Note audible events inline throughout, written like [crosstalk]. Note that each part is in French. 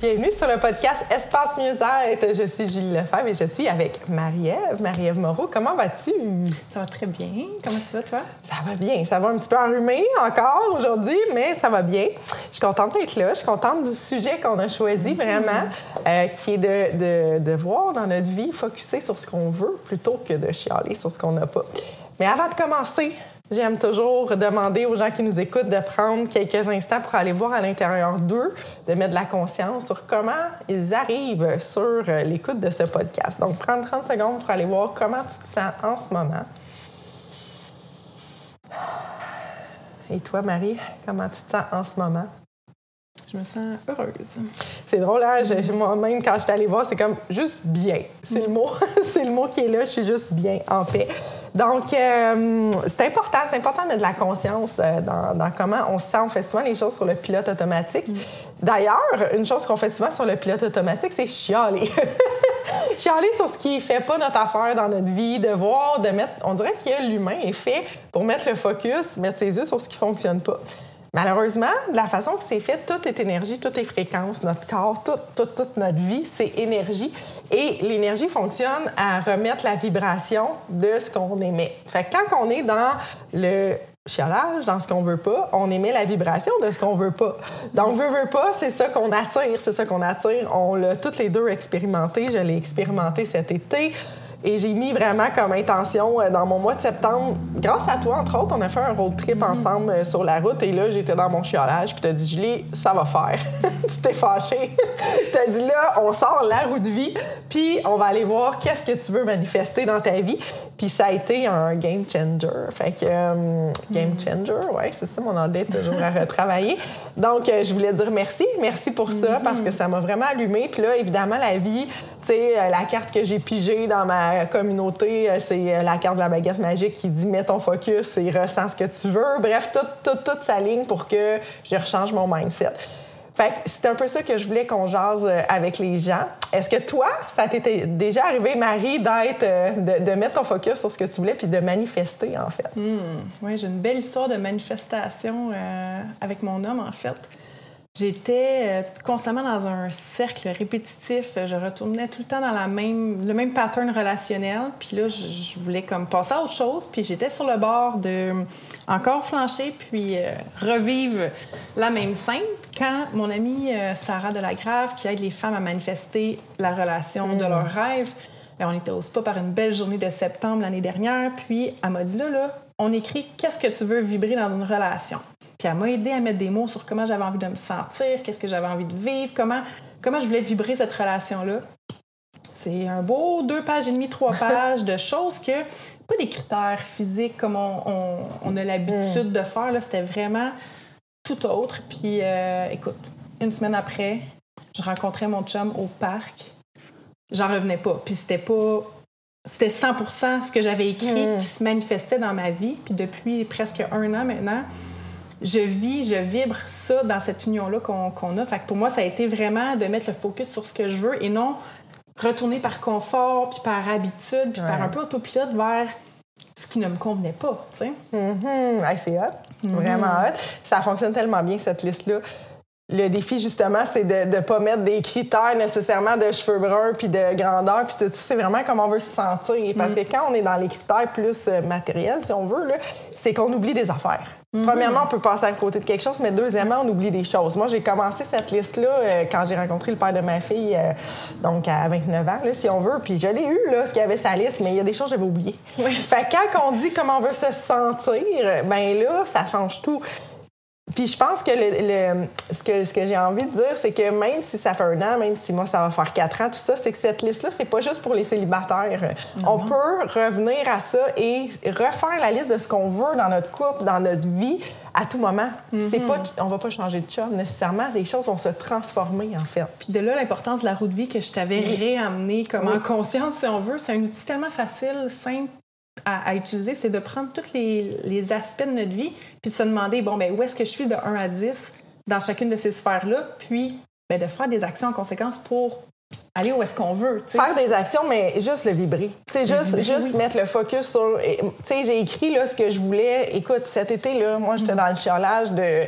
Bienvenue sur le podcast Espace Mieux-être. Je suis Julie Lefebvre et je suis avec Marie-Ève. Marie-Ève Moreau, comment vas-tu? Ça va très bien. Comment tu vas, toi? Ça va bien. Ça va un petit peu enrhumé encore aujourd'hui, mais ça va bien. Je suis contente d'être là. Je suis contente du sujet qu'on a choisi vraiment, euh, qui est de, de, de, voir dans notre vie, focuser sur ce qu'on veut plutôt que de chialer sur ce qu'on n'a pas. Mais avant de commencer, J'aime toujours demander aux gens qui nous écoutent de prendre quelques instants pour aller voir à l'intérieur d'eux, de mettre de la conscience sur comment ils arrivent sur l'écoute de ce podcast. Donc, prendre 30 secondes pour aller voir comment tu te sens en ce moment. Et toi, Marie, comment tu te sens en ce moment? Je me sens heureuse. C'est drôle, hein? moi-même, quand je suis allée voir, c'est comme juste bien. C'est le mot, [laughs] c'est le mot qui est là. Je suis juste bien, en paix. Donc, euh, c'est important, c'est important de mettre de la conscience euh, dans, comment on se sent. On fait souvent les choses sur le pilote automatique. Mm. D'ailleurs, une chose qu'on fait souvent sur le pilote automatique, c'est chialer. [laughs] chialer sur ce qui fait pas notre affaire dans notre vie, de voir, de mettre. On dirait que l'humain est fait pour mettre le focus, mettre ses yeux sur ce qui fonctionne pas. Malheureusement, de la façon que c'est fait, tout est énergie, tout est fréquence. Notre corps, toute, toute notre vie, c'est énergie. Et l'énergie fonctionne à remettre la vibration de ce qu'on émet. Fait que quand on est dans le chialage, dans ce qu'on veut pas, on émet la vibration de ce qu'on veut pas. Donc, veut, veut pas, c'est ça qu'on attire, c'est ça qu'on attire. On l'a toutes les deux expérimenté. Je l'ai expérimenté cet été. Et j'ai mis vraiment comme intention euh, dans mon mois de septembre, grâce à toi, entre autres, on a fait un road trip ensemble euh, sur la route. Et là, j'étais dans mon chiolage, puis t'as dit, Julie, ça va faire. [laughs] tu t'es fâchée. [laughs] t'as dit, là, on sort la roue de vie, puis on va aller voir qu'est-ce que tu veux manifester dans ta vie. Puis ça a été un game changer. Fait que, euh, game changer, ouais, c'est ça, mon anglais est toujours à retravailler. Donc, je voulais dire merci. Merci pour ça, parce que ça m'a vraiment allumé. Puis là, évidemment, la vie, tu sais, la carte que j'ai pigée dans ma communauté, euh, c'est euh, la carte de la baguette magique qui dit mets ton focus et ressens ce que tu veux. Bref, tout, tout, toute sa ligne pour que je rechange mon mindset. Fait c'est un peu ça que je voulais qu'on jase euh, avec les gens. Est-ce que toi, ça t'était déjà arrivé, Marie, d'être, de, mettre ton focus sur ce que tu voulais puis de manifester, en fait? Hmm. Oui, j'ai une belle histoire de manifestation avec mon homme, en fait. J'étais euh, constamment dans un cercle répétitif. Je retournais tout le temps dans le même pattern relationnel. Puis là, je, voulais comme passer à autre chose. Puis j'étais sur le bord de encore flancher puis euh, revivre la même scène. Quand mon amie euh, Sarah Delagrave, qui aide les femmes à manifester la relation de mm. leur rêve, ben, on était au spa par une belle journée de septembre l'année dernière. Puis elle m'a dit là, là, on écrit qu'est-ce que tu veux vibrer dans une relation. Puis elle m'a aidé à mettre des mots sur comment j'avais envie de me sentir, qu'est-ce que j'avais envie de vivre, comment, comment je voulais vibrer cette relation-là. C'est un beau deux pages et demie, trois [laughs] pages de choses que, pas des critères physiques comme on, a l'habitude mm. de faire, c'était vraiment tout autre. Puis euh, écoute, une semaine après, je rencontrais mon chum au parc. J'en revenais pas. Puis c'était pas c'était 100 ce que j'avais écrit mm. qui se manifestait dans ma vie. Puis depuis presque un an maintenant, je vis, je vibre ça dans cette union-là qu'on a. Fait que pour moi, ça a été vraiment de mettre le focus sur ce que je veux et non retourner par confort, puis par habitude, puis par un peu autopilote vers ce qui ne me convenait pas, tu sais. Mm-hmm. c'est hot. Mm-hmm. Vraiment hot. Ça fonctionne tellement bien, cette liste-là. Le défi, justement, c'est de ne pas mettre des critères nécessairement de cheveux bruns puis de grandeur puis tout ça. C'est vraiment comment on veut se sentir. Parce mm. que quand on est dans les critères plus euh, matériels, si on veut, c'est qu'on oublie des affaires. Mhm. Premièrement, on peut passer à côté de quelque chose, mais deuxièmement, on oublie des choses. Moi, j'ai commencé cette liste-là euh, quand j'ai rencontré le père de ma fille, euh, donc à 29 ans, si on veut. Puis je l'ai eu, là, ce qu'il y avait sa liste, mais il y a des choses que j'avais oubliées. Fait que quand on dit comment on veut se sentir, ben là, ça change tout. Puis je pense que, le, ce que, ce que j'ai envie de dire, c'est que même si ça fait un an, même si moi ça va faire quatre ans, tout ça, c'est que cette liste-là, c'est pas juste pour les célibataires. On peut revenir à ça et refaire la liste de ce qu'on veut dans notre couple, dans notre vie, à tout moment. C'est pas, on va pas changer de chum nécessairement. Les choses vont se transformer, en fait. Puis de là, l'importance de la roue de vie que je t'avais réamenée comme en conscience, si on veut. C'est un outil tellement facile, simple, à, utiliser, c'est de prendre tous les, aspects de notre vie, puis de se demander, bon, ben, où est-ce que je suis de 1 à 10 dans chacune de ces sphères-là, puis ben, de faire des actions en conséquence pour aller où est-ce qu'on veut. Faire des actions, mais juste le vibrer. sais juste, juste mettre le focus sur. Tu sais, j'ai écrit là, ce que je voulais. Écoute, cet été, là, moi, j'étais mm. dans le chiolage de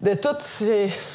de toutes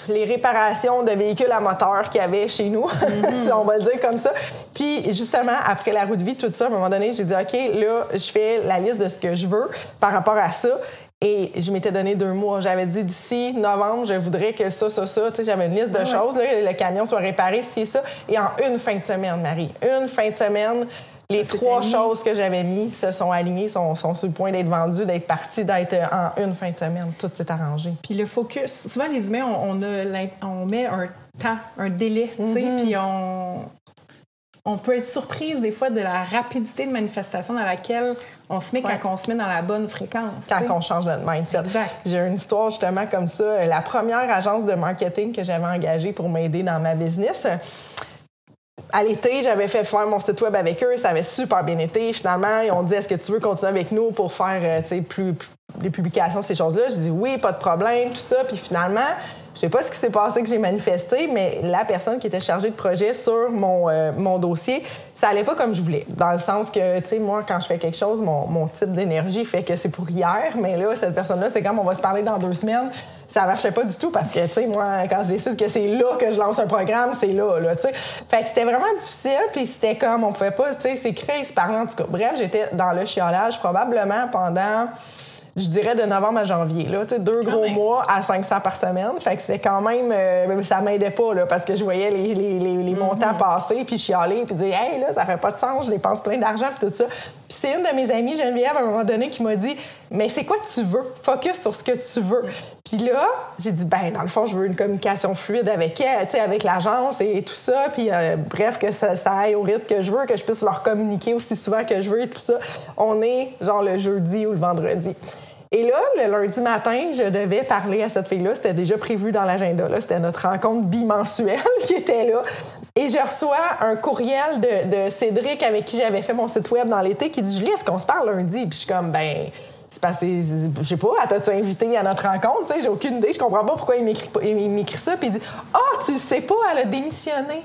les réparations de véhicules à moteur qu'il y avait chez nous, mhm. [laughs] on va le dire comme ça. Puis justement, après la route de vie, tout ça, à un moment donné, j'ai dit, OK, là, je fais la liste de ce que je veux par rapport à ça. Et je m'étais donné deux mois. J'avais dit d'ici novembre, je voudrais que ça, ça, ça. Tu sais, j'avais une liste de choses, là, le camion soit réparé, ci et ça. Et en une fin de semaine, Marie, une fin de semaine, les trois choses que j'avais mis se sont alignées, sont, sont sur le point d'être vendues, d'être parties, d'être en une fin de semaine. Tout s'est arrangé. Puis le focus, souvent les humains, on, a, on met un temps, un délai, tu sais, mm-hmm. puis on, on peut être surprise des fois de la rapidité de manifestation dans laquelle on se met quand on se met dans la bonne fréquence. Quand on change notre mindset. Exact. J'ai une histoire justement comme ça. La première agence de marketing que j'avais engagée pour m'aider dans ma business, à l'été, j'avais fait faire mon site web avec eux, ça avait super bien été. Finalement, ils ont dit Est-ce que tu veux continuer avec nous pour faire euh, plus, plus, des publications, ces choses-là? Je dis Oui, pas de problème, tout ça. Puis finalement, je sais pas ce qui s'est passé que j'ai manifesté, mais la personne qui était chargée de projet sur mon, euh, mon dossier, ça allait pas comme je voulais. Dans le sens que, tu sais, moi, quand je fais quelque chose, mon, mon type d'énergie fait que c'est pour hier, mais là, cette personne-là, c'est comme on va se parler dans deux semaines. Ça marchait pas du tout parce que, tu sais, moi, quand je décide que c'est là que je lance un programme, c'est là, là, tu sais. Fait que c'était vraiment difficile, puis c'était comme, on pouvait pas, tu sais, s'écrire, se parler, en tout cas. Bref, j'étais dans le chiolage probablement pendant je dirais de novembre à janvier. Là, deux gros mois à 500 par semaine. Fait que c'était quand même. Euh, ça m'aidait pas là, parce que je voyais les, les, les, montants mhm. passer, puis chialer, puis dire Hey, là, ça fait pas de sens, je dépense plein d'argent, puis tout ça. Puis c'est une de mes amies, Geneviève, à un moment donné, qui m'a dit Mais c'est quoi tu veux? Focus sur ce que tu veux. Puis là, j'ai dit Ben, dans le fond, je veux une communication fluide avec elle, avec l'agence et tout ça. Puis euh, bref, que ça, ça, aille au rythme que je veux, que je puisse leur communiquer aussi souvent que je veux et tout ça. On est genre le jeudi ou le vendredi. Et là, le lundi matin, je devais parler à cette fille-là. C'était déjà prévu dans l'agenda. C'était notre rencontre bimensuelle [laughs] qui était là. Et je reçois un courriel de, Cédric avec qui j'avais fait mon site web dans l'été qui dit Julie, est-ce qu'on se parle lundi? Puis je suis comme, ben, c'est passé, je sais pas, t'as-tu invité à notre rencontre? Tu sais, j'ai aucune idée. Je comprends pas pourquoi il m'écrit ça. Puis il dit, ah, oh, tu le sais pas, elle a démissionné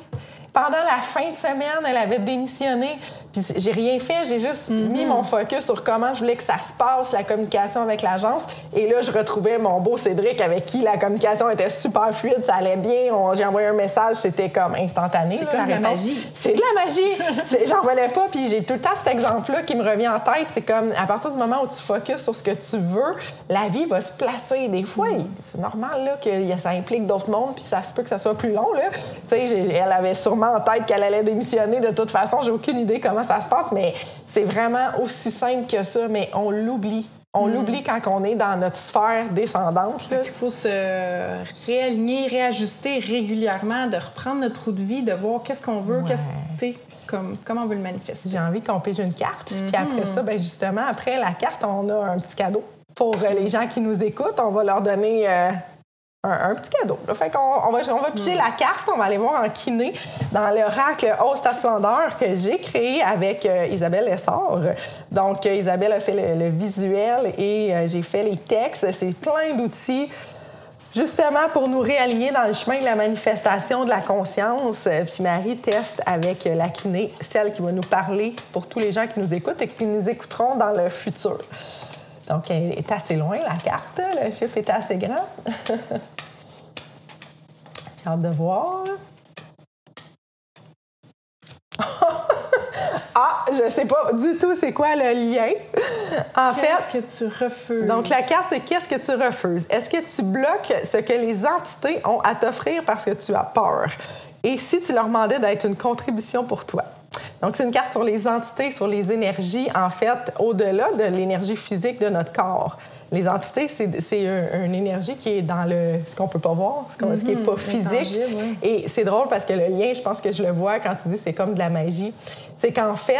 pendant la fin de semaine, elle avait démissionné. Puis j'ai rien fait, j'ai juste mhm. mis mon focus sur comment je voulais que ça se passe, la communication avec l'agence. Et là, je retrouvais mon beau Cédric avec qui la communication était super fluide, ça allait bien. J'ai envoyé un message, c'était comme instantané. C'est comme de la magie. C'est de la magie. [laughs] J'en revenais pas. Puis j'ai tout le temps cet exemple-là qui me revient en tête. C'est comme à partir du moment où tu focuses sur ce que tu veux, la vie va se placer. Des fois, c'est normal là, que ça implique d'autres mondes, puis ça se peut que ça soit plus long. Là. Elle avait sûrement en tête qu'elle allait démissionner de toute façon. J'ai aucune idée comment ça se passe, mais c'est vraiment aussi simple que ça, mais on l'oublie. On hmm. l'oublie quand on est dans notre sphère descendante. Il faut se réaligner, réajuster régulièrement, de reprendre notre roue de vie, de voir qu'est-ce qu'on veut, qu'est-ce comme, comment on veut le manifester. J'ai envie qu'on pige une carte. Puis après hmm. ça, ben justement, après la carte, on a un petit cadeau. Pour euh, les gens qui nous écoutent, on va leur donner euh, un, petit cadeau. Qu'on on va, on va piger la carte, on va aller voir en kiné dans l'oracle Hausse splendeur que j'ai créé avec euh, Isabelle Essor. Donc, euh, Isabelle a fait le, visuel et euh, j'ai fait les textes. C'est plein d'outils justement pour nous réaligner dans le chemin de la manifestation de la conscience. Puis Marie teste avec la kiné, celle qui va nous parler pour tous les gens qui nous écoutent et qui nous écouteront dans le futur. Donc, elle est assez loin, la carte. Le chiffre est assez grand. [laughs] J'ai hâte de voir. [laughs] ah, je sais pas du tout c'est quoi le lien. En fait, qu'est-ce que tu refuses? Donc la carte c'est qu'est-ce que tu refuses? Est-ce que tu bloques ce que les entités ont à t'offrir parce que tu as peur? Et si tu leur demandais d'être une contribution pour toi? Donc, c'est une carte sur les entités, sur les énergies, en fait, au-delà de l'énergie physique de notre corps. Les entités, c'est une énergie qui est dans le, ce qu'on peut pas voir, ce, qui n'est pas mhm. physique. Et c'est drôle parce que le lien, je pense que je le vois quand tu dis c'est comme de la magie. C'est qu'en fait,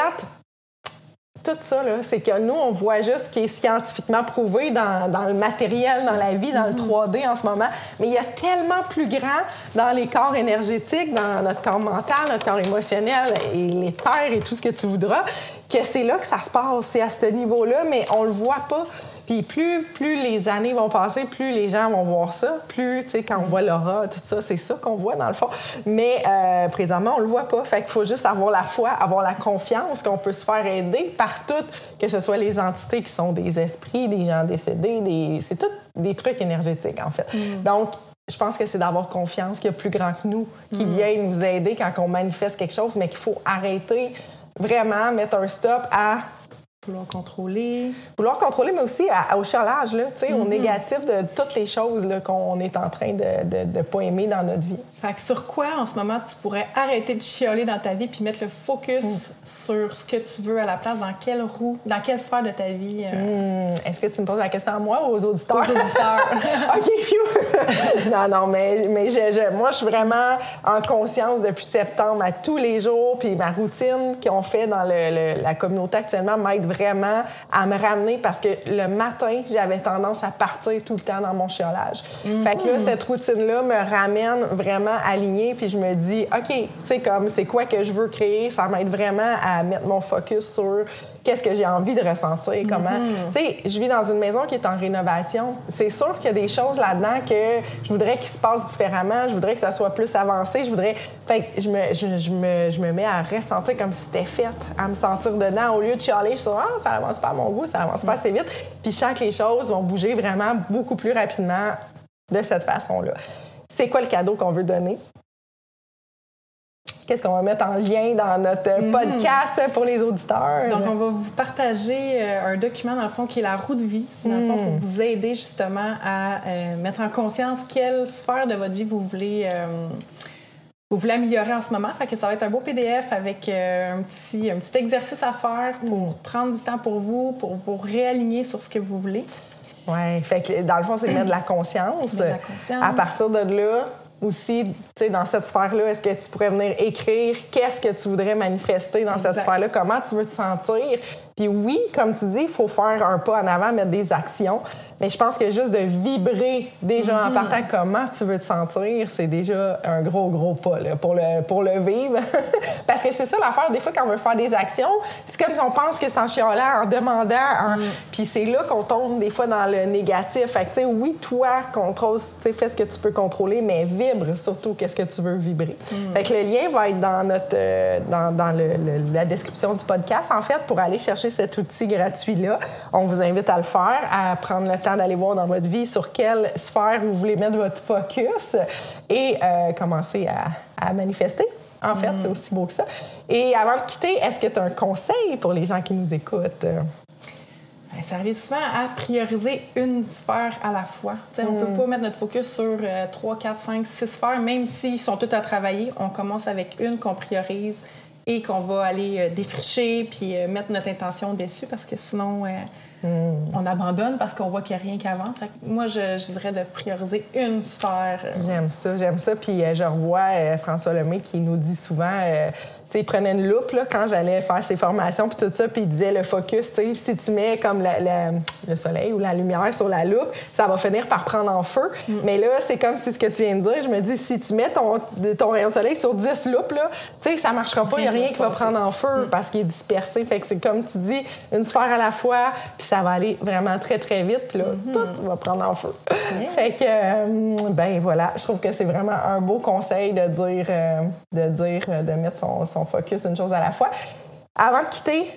tout ça, c'est que nous, on voit juste ce qui est scientifiquement prouvé dans, dans, le matériel, dans la vie, dans le 3D mhm. en ce moment. Mais il y a tellement plus grand dans les corps énergétiques, dans notre corps mental, notre corps émotionnel et les terres et tout ce que tu voudras, que c'est là que ça se passe. C'est à ce niveau-là, mais on le voit pas. Puis plus, plus les années vont passer, plus les gens vont voir ça. Plus, tu sais, quand on voit l'aura, tout ça, c'est ça qu'on voit dans le fond. Mais euh, présentement, on le voit pas. Fait qu'il faut juste avoir la foi, avoir la confiance qu'on peut se faire aider par toutes, que ce soit les entités qui sont des esprits, des gens décédés, des... c'est tout des trucs énergétiques, en fait. Mm. Donc, je pense que c'est d'avoir confiance qu'il y a plus grand que nous qui mm. vient nous aider quand on manifeste quelque chose, mais qu'il faut arrêter vraiment, mettre un stop à Vouloir contrôler. Vouloir contrôler, mais aussi au chialage, là, au mm-hmm. négatif de toutes les choses qu'on est en train de ne pas aimer dans notre vie. Fait que sur quoi, en ce moment, tu pourrais arrêter de chialer dans ta vie puis mettre le focus mm. sur ce que tu veux à la place, dans quelle roue, dans quelle sphère de ta vie? Euh? Mm. Est-ce que tu me poses la question à moi ou aux auditeurs? Aux auditeurs. [laughs] OK, [laughs] non, non, mais, mais je, moi, je suis vraiment en conscience depuis septembre à tous les jours, puis ma routine qu'on fait dans le, la communauté actuellement m'aide vraiment à me ramener parce que le matin, j'avais tendance à partir tout le temps dans mon chiolage. Fait que là, cette routine-là me ramène vraiment alignée, puis je me dis, OK, c'est comme, c'est quoi que je veux créer? Ça m'aide vraiment à mettre mon focus sur qu'est-ce que j'ai envie de ressentir, comment. Mm-hmm. Tu sais, je vis dans une maison qui est en rénovation. C'est sûr qu'il y a des choses là-dedans que je voudrais qu'ils se passent différemment, je voudrais que ça soit plus avancé, je voudrais. Fait que je me, je, me, je me mets à ressentir comme si c'était fait, à me sentir dedans. Au lieu de chialer, je suis ça avance pas à mon goût, ça avance pas assez vite. Puis je sens que les choses vont bouger vraiment beaucoup plus rapidement de cette façon-là. C'est quoi le cadeau qu'on veut donner? qu'est-ce qu'on va mettre en lien dans notre mhm. podcast pour les auditeurs? Donc, on va vous partager euh, un document, dans le fond, qui est la roue de vie, dans le fond, pour mhm. vous aider justement à euh, mettre en conscience quelle sphère de votre vie vous voulez. Euh, vous voulez améliorer en ce moment. Fait que ça va être un beau PDF avec un, petit, un petit exercice à faire pour mhm. prendre du temps pour vous, pour vous réaligner sur ce que vous voulez. Oui, fait que dans le fond, c'est mettre de la conscience. De la conscience. À partir de là, aussi, tu sais, dans cette sphère-là, est-ce que tu pourrais venir écrire qu'est-ce que tu voudrais manifester dans cette sphère-là, comment tu veux te sentir, puis oui, comme tu dis, il faut faire un pas en avant, mettre des actions. Mais je pense que juste de vibrer déjà en mhm. partant comment tu veux te sentir, c'est déjà un gros, gros pas pour, le, pour le vivre. [laughs] Parce que c'est ça l'affaire. Des fois, quand on veut faire des actions, c'est comme si on pense que c'est en chialant, en demandant. Mhm. Puis c'est là qu'on tombe des fois dans le négatif. Fait que, tu sais, oui, toi, contrôle, tu sais, fais ce que tu peux contrôler, mais vibre surtout qu'est-ce que tu veux vibrer. Mhm. Fait que le lien va être dans, notre, euh, dans, dans la description du podcast, en fait, pour aller chercher cet outil gratuit-là. On vous invite à le faire, à prendre le temps d'aller voir dans votre vie sur quelle sphère vous voulez mettre votre focus et euh, commencer à, manifester. En fait, c'est aussi beau que ça. Et avant de quitter, est-ce que tu as un conseil pour les gens qui nous écoutent? Ben, ça arrive souvent à prioriser une sphère à la fois. On ne peut mm. pas mettre notre focus sur 3, 4, 5, 6 sphères, même s'ils sont tous à travailler. On commence avec une qu'on priorise et qu'on va aller euh, défricher puis euh, mettre notre intention dessus parce que sinon, euh, hmm. on abandonne parce qu'on voit qu'il n'y a rien qui avance. moi, je, je, dirais de prioriser une sphère. J'aime ça, j'aime ça. Puis je revois François Lemay qui nous dit souvent il prenait une loupe là, quand j'allais faire ses formations, puis tout ça, puis il disait le focus, si tu mets comme le soleil ou la lumière sur la loupe, ça va finir par prendre en feu. Mm. Mais là, c'est comme si ce que tu viens de dire, je me dis, si tu mets ton, ton rayon de soleil sur 10 loupes, là, ça marchera pas, il n'y a rien qui va prendre en feu mm. parce qu'il est dispersé. Fait que c'est comme tu dis, une sphère à la fois, puis ça va aller vraiment très, très vite, là, mm-hmm. tout va prendre en feu. Fait que, euh, ben voilà, je trouve que c'est vraiment un beau conseil de dire, euh, de dire, euh, de mettre son on focus une chose à la fois. Avant de quitter,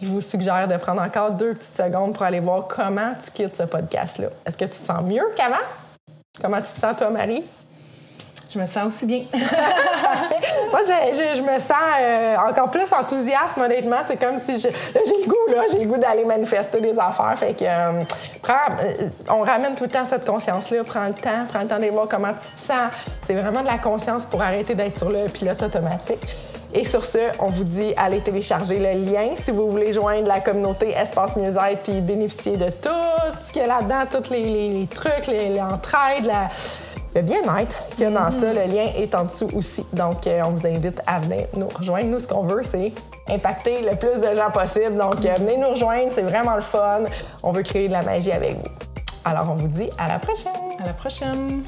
je vous suggère de prendre encore deux petites secondes pour aller voir comment tu quittes ce podcast-là. Est-ce que tu te sens mieux qu'avant? Comment tu te sens, toi, Marie? Je me sens aussi bien. [laughs] Moi, je, me sens euh, encore plus enthousiaste, honnêtement. C'est comme si j'ai le goût, là, j'ai le goût d'aller manifester des affaires. Fait que, euh, euh, on ramène tout le temps cette conscience-là. Prends le temps, prends le temps de voir comment tu te sens. C'est vraiment de la conscience pour arrêter d'être sur le pilote automatique. Et sur ce, on vous dit allez télécharger le lien si vous voulez joindre la communauté Espace Mieux-être puis bénéficier de tout ce qu'il y a là-dedans, tous les, trucs, les, entraides, le bien-être qu'il y a dans ça. Le lien est en dessous aussi. Donc, euh, on vous invite à venir nous rejoindre. Nous, ce qu'on veut, c'est impacter le plus de gens possible. Donc, euh, venez nous rejoindre, c'est vraiment le fun. On veut créer de la magie avec vous. Alors, on vous dit à la prochaine. À la prochaine.